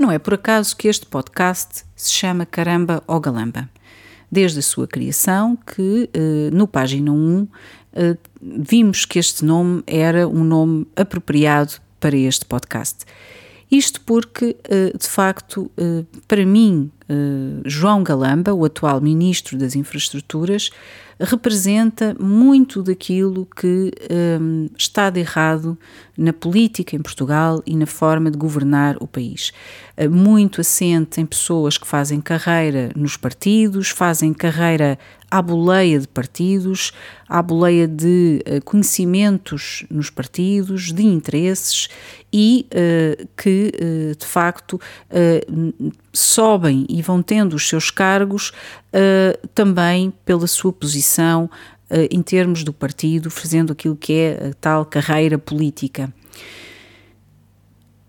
Não é por acaso que este podcast se chama Caramba ou Galamba. Desde a sua criação, que eh, no página 1 eh, vimos que este nome era um nome apropriado para este podcast. Isto porque, eh, de facto, para mim, João Galamba, o atual Ministro das Infraestruturas, representa muito daquilo que um, está de errado na política em Portugal e na forma de governar o país. Uh, muito assente em pessoas que fazem carreira nos partidos, fazem carreira à boleia de partidos, à boleia de uh, conhecimentos nos partidos, de interesses e uh, que, uh, de facto, sobem e vão tendo os seus cargos também pela sua posição em termos do partido, fazendo aquilo que é a tal carreira política.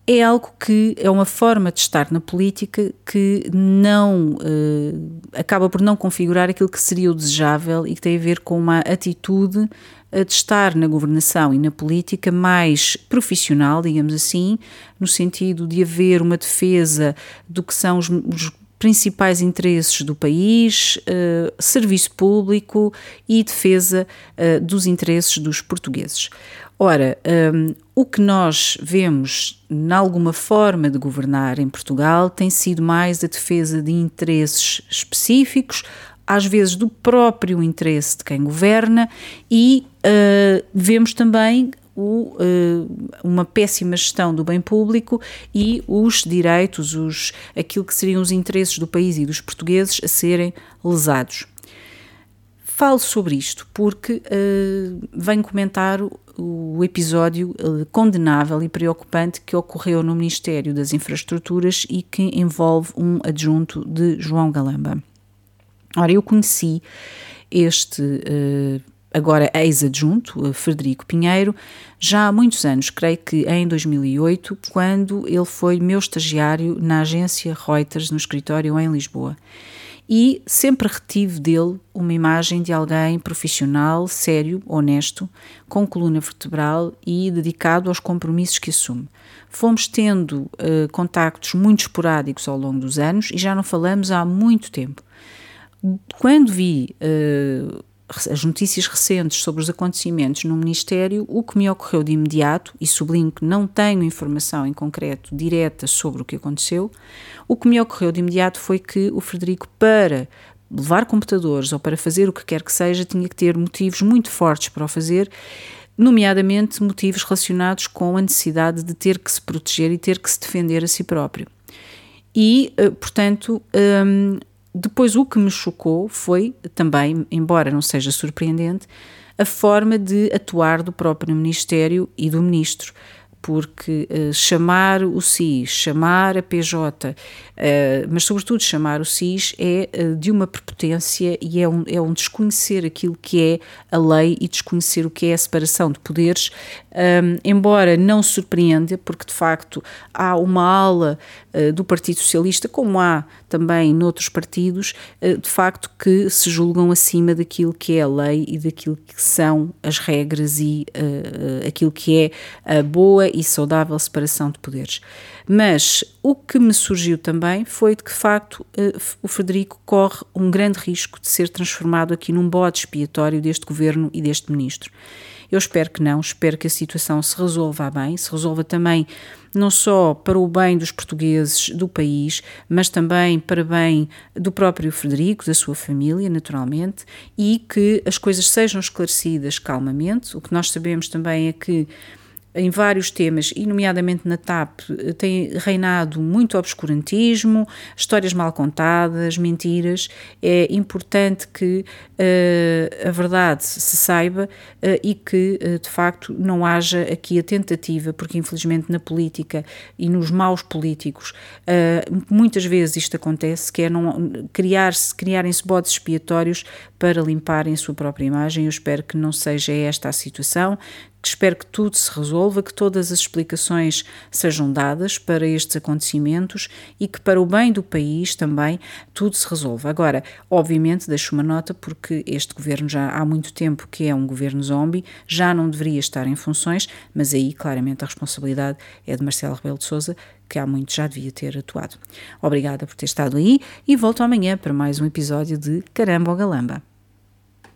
É algo que é uma forma de estar na política que não uh, acaba por não configurar aquilo que seria o desejável e que tem a ver com uma atitude de estar na governação e na política mais profissional, digamos assim, no sentido de haver uma defesa do que são os, os principais interesses do país, uh, serviço público e defesa uh, dos interesses dos portugueses. Ora, um, o que nós vemos em alguma forma de governar em Portugal tem sido mais a defesa de interesses específicos, às vezes do próprio interesse de quem governa, e uh, vemos também o, uh, uma péssima gestão do bem público e os direitos, os, aquilo que seriam os interesses do país e dos portugueses a serem lesados. Falo sobre isto porque uh, venho comentar o, episódio uh, condenável e preocupante que ocorreu no Ministério das Infraestruturas e que envolve um adjunto de João Galamba. Ora, eu conheci este uh, agora ex-adjunto, Frederico Pinheiro, já há muitos anos, creio que em 2008, quando ele foi meu estagiário na agência Reuters, no escritório em Lisboa e sempre retive dele uma imagem de alguém profissional, sério, honesto, com coluna vertebral e dedicado aos compromissos que assume. Fomos tendo uh, contactos muito esporádicos ao longo dos anos e já não falamos há muito tempo. Quando vi uh, as notícias recentes sobre os acontecimentos no Ministério, o que me ocorreu de imediato, e sublinho que não tenho informação em concreto direta sobre o que aconteceu, o que me ocorreu de imediato foi que o Frederico, para levar computadores ou para fazer o que quer que seja, tinha que ter motivos muito fortes para o fazer, nomeadamente motivos relacionados com a necessidade de ter que se proteger e ter que se defender a si próprio. E, eh, portanto, hum, depois, o que me chocou foi também, embora não seja surpreendente, a forma de atuar do próprio Ministério e do Ministro porque uh, chamar o SIS, chamar a PJ, uh, mas sobretudo chamar o SIS é uh, de uma prepotência e é um, é um desconhecer aquilo que é a lei e desconhecer o que é a separação de poderes, um, embora não surpreenda, porque de facto há uma ala do Partido Socialista, como há também noutros partidos, de facto que se julgam acima daquilo que é a lei e daquilo que são as regras e aquilo que é a boa e saudável separação de poderes. Mas o que me surgiu também foi de que, de facto, eh, o Frederico corre um grande risco de ser transformado aqui num bode expiatório deste governo e deste ministro. Eu espero que não, espero que a situação se resolva bem, se resolva também não só para o bem dos portugueses do país, mas também para bem do próprio Frederico, da sua família, naturalmente, e que as coisas sejam esclarecidas calmamente. O que nós sabemos também é que em vários temas, e nomeadamente na TAP, tem reinado muito obscurantismo, histórias mal contadas, mentiras. É importante que uh, a verdade se saiba uh, e que, uh, de facto, não haja aqui a tentativa, porque infelizmente na política e nos maus políticos, muitas vezes isto acontece, que é não criar-se, criarem-se bodes expiatórios para limparem a sua própria imagem. Eu espero que não seja esta a situação, que espero que tudo se resolva, que todas as explicações sejam dadas para estes acontecimentos e que, para o bem do país também, tudo se resolva. Agora, obviamente, deixo uma nota porque este governo já há muito tempo que é um governo zombie, já não deveria estar em funções, mas aí claramente a responsabilidade é de Marcelo Rebelo de Sousa, que há muito já devia ter atuado. Obrigada por ter estado aí e volto amanhã para mais um episódio de Caramba ou Galamba.